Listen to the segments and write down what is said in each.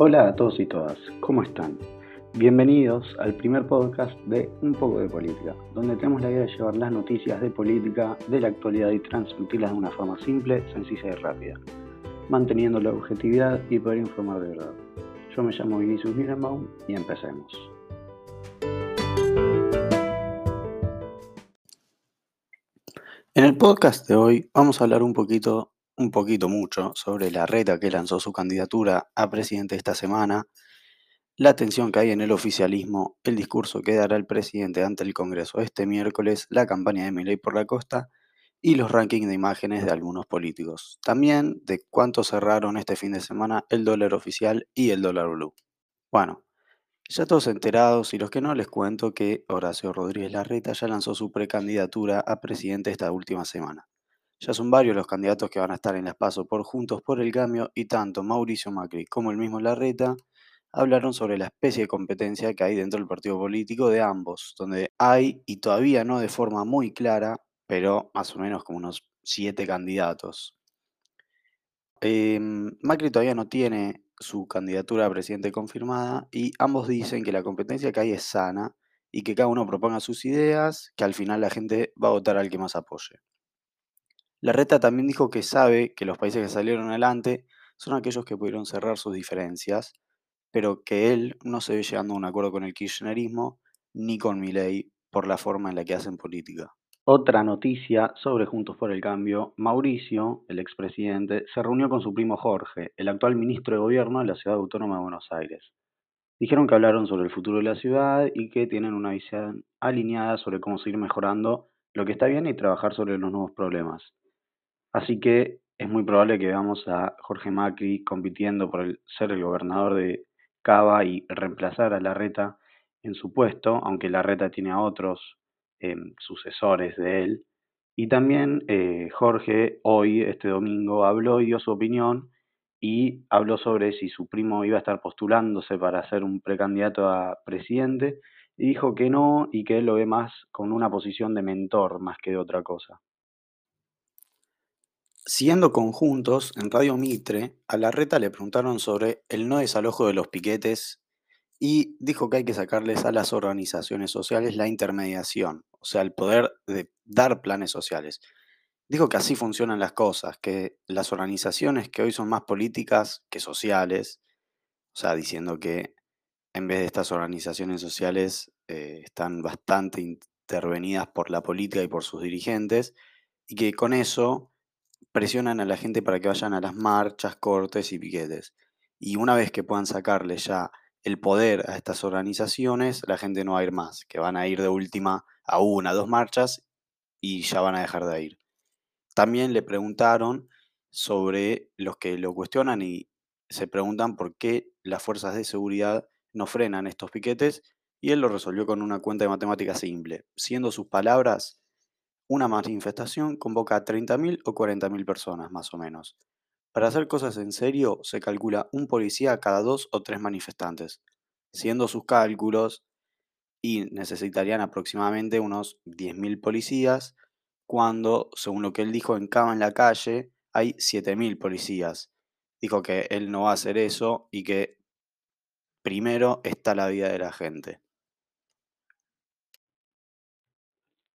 Hola a todos y todas, ¿cómo están? Bienvenidos al primer podcast de Un poco de política, donde tenemos la idea de llevar las noticias de política, de la actualidad y transmitirlas de una forma simple, sencilla y rápida, manteniendo la objetividad y poder informar de verdad. Yo me llamo Vinicius Mirenbaum y empecemos. En el podcast de hoy vamos a hablar un poquito, un poquito mucho, sobre la reta que lanzó su candidatura a presidente esta semana, la tensión que hay en el oficialismo, el discurso que dará el presidente ante el Congreso este miércoles, la campaña de Milei por la costa y los rankings de imágenes de algunos políticos. También de cuánto cerraron este fin de semana el dólar oficial y el dólar blue. Bueno, ya todos enterados y los que no les cuento que Horacio Rodríguez Larreta ya lanzó su precandidatura a presidente esta última semana. Ya son varios los candidatos que van a estar en las pasos por Juntos por el Cambio y tanto Mauricio Macri como el mismo Larreta hablaron sobre la especie de competencia que hay dentro del partido político de ambos, donde hay, y todavía no de forma muy clara, pero más o menos como unos siete candidatos. Em, Macri todavía no tiene su candidatura a presidente confirmada y ambos dicen que la competencia que hay es sana y que cada uno proponga sus ideas, que al final la gente va a votar al que más apoye. La reta también dijo que sabe que los países que salieron adelante son aquellos que pudieron cerrar sus diferencias, pero que él no se ve llegando a un acuerdo con el kirchnerismo ni con Milei por la forma en la que hacen política. Otra noticia sobre Juntos por el Cambio, Mauricio, el expresidente, se reunió con su primo Jorge, el actual ministro de Gobierno de la Ciudad Autónoma de Buenos Aires. Dijeron que hablaron sobre el futuro de la ciudad y que tienen una visión alineada sobre cómo seguir mejorando lo que está bien y trabajar sobre los nuevos problemas. Así que es muy probable que veamos a Jorge Macri compitiendo por el, ser el gobernador de Cava y reemplazar a Larreta en su puesto, aunque Larreta tiene a otros Em, sucesores de él. Y también eh, Jorge hoy, este domingo, habló y dio su opinión y habló sobre si su primo iba a estar postulándose para ser un precandidato a presidente y dijo que no y que él lo ve más con una posición de mentor más que de otra cosa. Siguiendo conjuntos, en Radio Mitre, a Larreta le preguntaron sobre el no desalojo de los piquetes y dijo que hay que sacarles a las organizaciones sociales la intermediación, o sea, el poder de dar planes sociales. Dijo que así funcionan las cosas, que las organizaciones que hoy son más políticas que sociales, o sea, diciendo que en vez de estas organizaciones sociales eh, están bastante intervenidas por la política y por sus dirigentes, y que con eso presionan a la gente para que vayan a las marchas, cortes y piquetes. Y una vez que puedan sacarle ya el poder a estas organizaciones, la gente no va a ir más, que van a ir de última a una, dos marchas y ya van a dejar de ir. También le preguntaron sobre los que lo cuestionan y se preguntan por qué las fuerzas de seguridad no frenan estos piquetes y él lo resolvió con una cuenta de matemáticas simple. Siendo sus palabras, una manifestación convoca a 30.000 o 40.000 personas más o menos. Para hacer cosas en serio, se calcula un policía cada dos o tres manifestantes, siendo sus cálculos, y necesitarían aproximadamente unos 10.000 policías, cuando, según lo que él dijo en Cava en la calle, hay 7.000 policías. Dijo que él no va a hacer eso y que primero está la vida de la gente.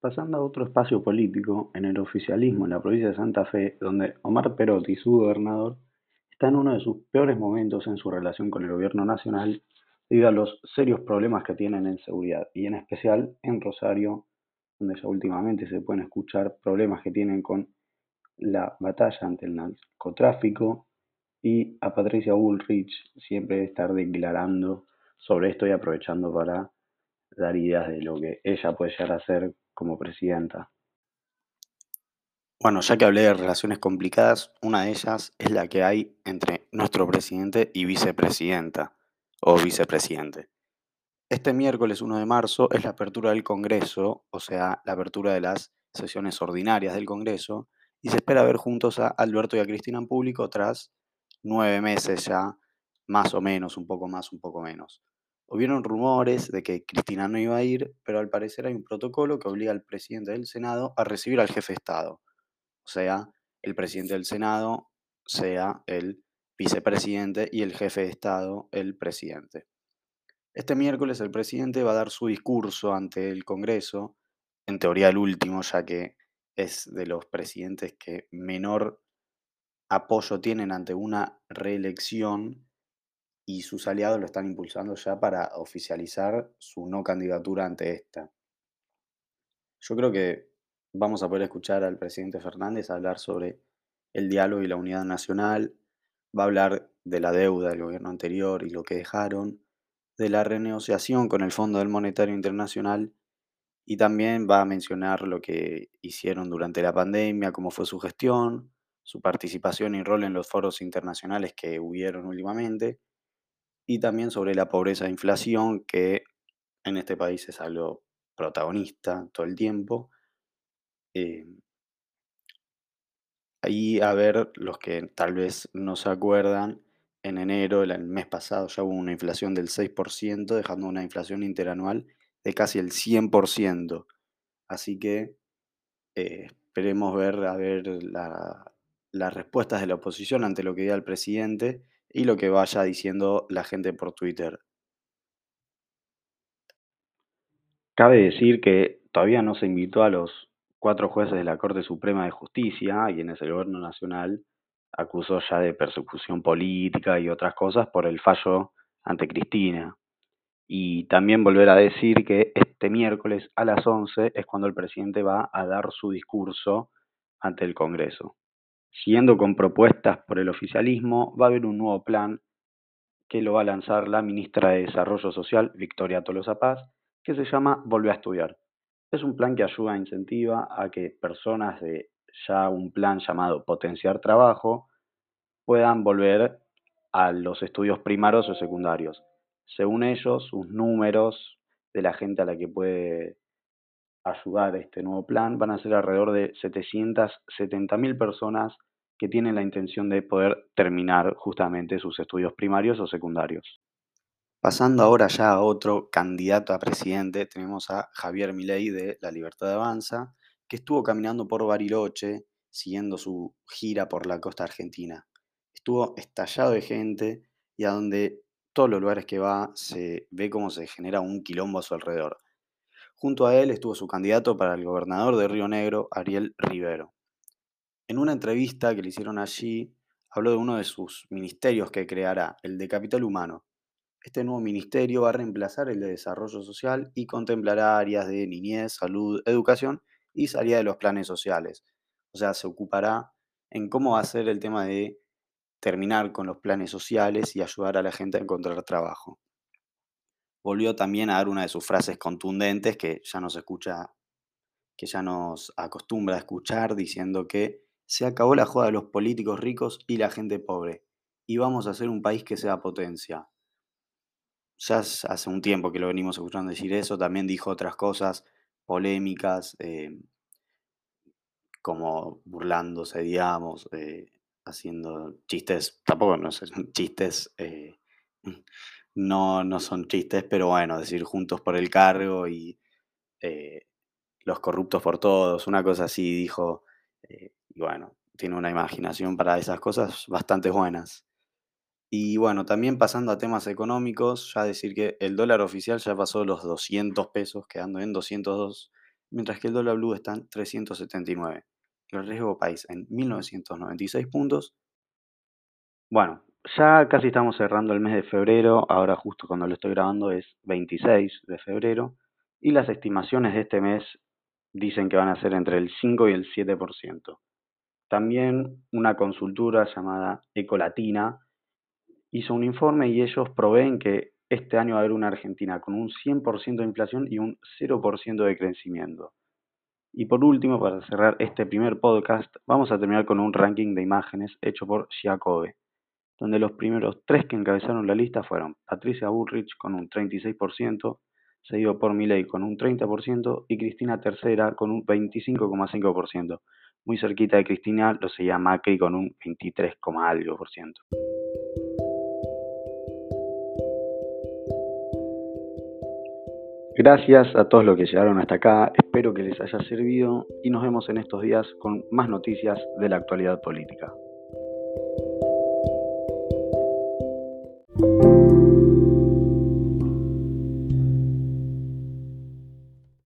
Pasando a otro espacio político, en el oficialismo en la provincia de Santa Fe, donde Omar Perotti, su gobernador, está en uno de sus peores momentos en su relación con el gobierno nacional debido a los serios problemas que tienen en seguridad, y en especial en Rosario, donde ya últimamente se pueden escuchar problemas que tienen con la batalla ante el narcotráfico, y a Patricia Bullrich siempre estar declarando sobre esto y aprovechando para dar ideas de lo que ella puede llegar a ser como presidenta. Bueno, ya que hablé de relaciones complicadas, una de ellas es la que hay entre nuestro presidente y vicepresidenta o vicepresidente. Este miércoles 1 de marzo es la apertura del Congreso, o sea, la apertura de las sesiones ordinarias del Congreso, y se espera ver juntos a Alberto y a Cristina en público tras nueve meses ya, más o menos, un poco más, un poco menos. Hubieron rumores de que Cristina no iba a ir, pero al parecer hay un protocolo que obliga al presidente del Senado a recibir al jefe de Estado. O sea, el presidente del Senado sea el vicepresidente, y el jefe de Estado, el presidente. Este miércoles el presidente va a dar su discurso ante el Congreso, en teoría el último, ya que es de los presidentes que menor apoyo tienen ante una reelección y sus aliados lo están impulsando ya para oficializar su no candidatura ante esta. Yo creo que vamos a poder escuchar al presidente Fernández hablar sobre el diálogo y la unidad nacional, va a hablar de la deuda del gobierno anterior y lo que dejaron, de la renegociación con el Fondo del Monetario Internacional y también va a mencionar lo que hicieron durante la pandemia, cómo fue su gestión, su participación y rol en los foros internacionales que hubieron últimamente y también sobre la pobreza e inflación que en este país es algo protagonista todo el tiempo. Eh, ahí a ver los que tal vez no se acuerdan, en enero, el mes pasado, ya hubo una inflación del 6%, dejando una inflación interanual de casi el 100%. Así que eh, esperemos ver, a ver las respuestas de la oposición ante lo que diga el presidente y lo que vaya diciendo la gente por Twitter. Cabe decir que todavía no se invitó a los cuatro jueces de la Corte Suprema de Justicia, quienes el Gobierno Nacional acusó ya de persecución política y otras cosas por el fallo ante Cristina. Y también volver a decir que este miércoles a las 11 es cuando el presidente va a dar su discurso ante el Congreso. Siguiendo con propuestas por el oficialismo, va a haber un nuevo plan que lo va a lanzar la ministra de Desarrollo Social, Victoria Tolosa Paz, que se llama Volver a Estudiar. Es un plan que ayuda, incentiva a que personas de ya un plan llamado Potenciar Trabajo puedan volver a los estudios primarios o secundarios. Según ellos, sus números de la gente a la que puede ayudar este nuevo plan van a ser alrededor de 770.000 personas que tienen la intención de poder terminar justamente sus estudios primarios o secundarios. Pasando ahora ya a otro candidato a presidente, tenemos a Javier Milei de La Libertad de Avanza, que estuvo caminando por Bariloche siguiendo su gira por la costa argentina. Estuvo estallado de gente y a donde todos los lugares que va se ve cómo se genera un quilombo a su alrededor. Junto a él estuvo su candidato para el gobernador de Río Negro, Ariel Rivero. En una entrevista que le hicieron allí, habló de uno de sus ministerios que creará, el de Capital Humano, este nuevo ministerio va a reemplazar el de Desarrollo Social y contemplará áreas de niñez, salud, educación y salida de los planes sociales. O sea, se ocupará en cómo va a ser el tema de terminar con los planes sociales y ayudar a la gente a encontrar trabajo. Volvió también a dar una de sus frases contundentes que ya nos escucha, que ya nos acostumbra a escuchar, diciendo que se acabó la joda de los políticos ricos y la gente pobre, y vamos a ser un país que sea potencia ya hace un tiempo que lo venimos escuchando decir eso, también dijo otras cosas polémicas, eh, como burlándose, digamos, eh, haciendo chistes, tampoco no sé, chistes, eh, no, no son chistes, pero bueno, decir juntos por el cargo y los corruptos por todos, una cosa así dijo, y bueno, tiene una imaginación para esas cosas bastante buenas. Y bueno, también pasando a temas económicos, ya decir que el dólar oficial ya pasó los 200 pesos, quedando en 202, mientras que el dólar blue está en 379. El riesgo país en 1996 puntos. Bueno, ya casi estamos cerrando el mes de febrero, ahora justo cuando lo estoy grabando es 26 de febrero, y las estimaciones de este mes dicen que van a ser entre el 5 y el 7%. También una consultora llamada Ecolatina hizo un informe y ellos proveen que este año va a haber una Argentina con un 100% de inflación y un 0% de crecimiento. Y por último, para cerrar este primer podcast, vamos a terminar con un ranking de imágenes hecho por Giacobbe, donde los primeros tres que encabezaron la lista fueron Patricia Bullrich con un 36%, seguido por Milei con un 30% y Cristina Tercera con un 25,5%. Muy cerquita de Cristina lo seguía Macri con un 23, algo por ciento. Gracias a todos los que llegaron hasta acá, espero que les haya servido y nos vemos en estos días con más noticias de la actualidad política.